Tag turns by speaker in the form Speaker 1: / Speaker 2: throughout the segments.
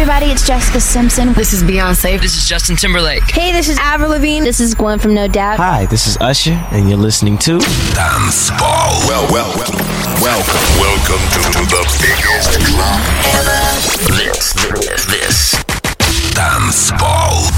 Speaker 1: everybody, it's Jessica Simpson.
Speaker 2: This is Beyonce.
Speaker 3: This is Justin Timberlake.
Speaker 4: Hey, this is Avril Lavigne.
Speaker 1: This is Gwen from No Doubt.
Speaker 5: Hi, this is Usher, and you're listening to
Speaker 6: Dance Ball. Well, well, well, welcome. Welcome to, to the biggest club ever. This, this, this. Dance Ball.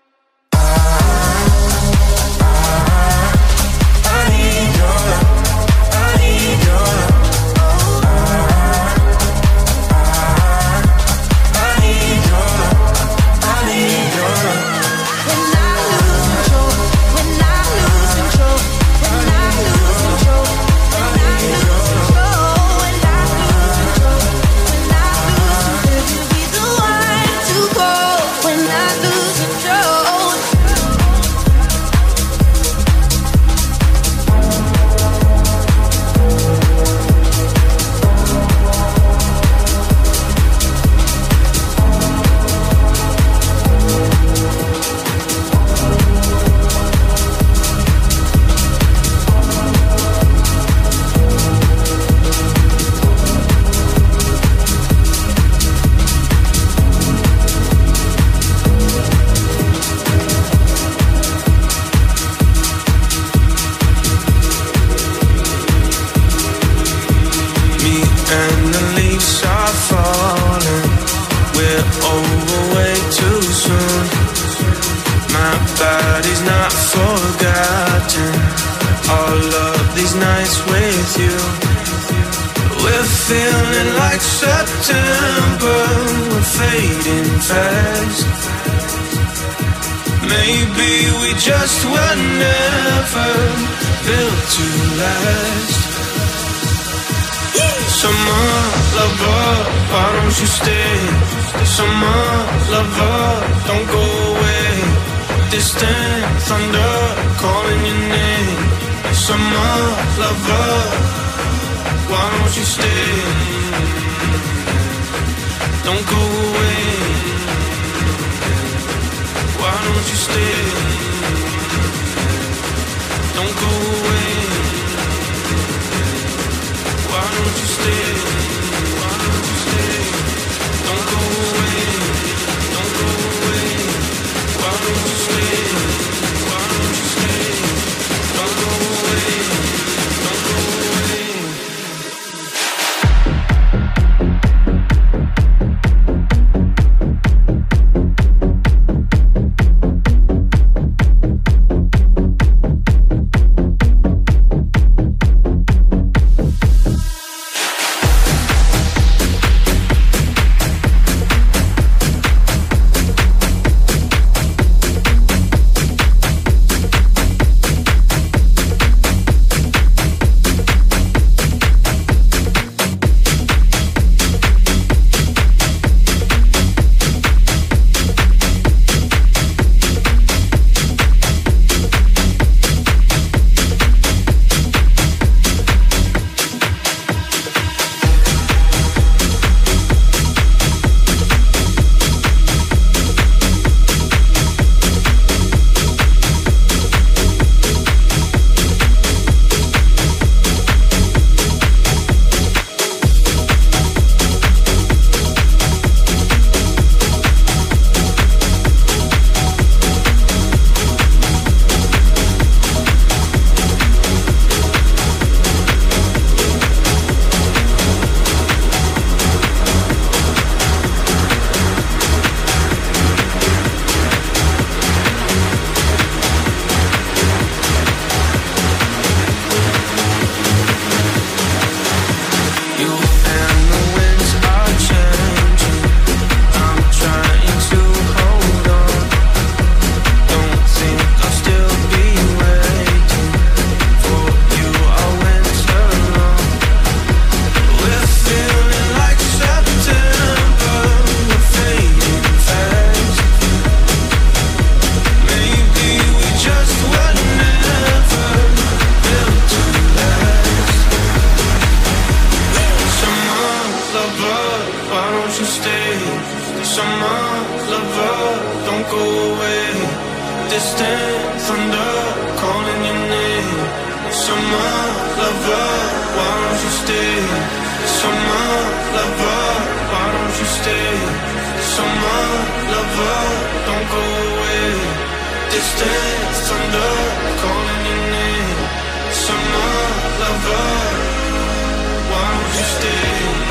Speaker 7: lover, why don't you stay? Summer lover, don't go away. Thunder calling your name. Summer lover, why don't you stay? Summer lover, why don't you stay? Summer lover, don't go away. Thunder calling your name. Summer lover, why don't you stay?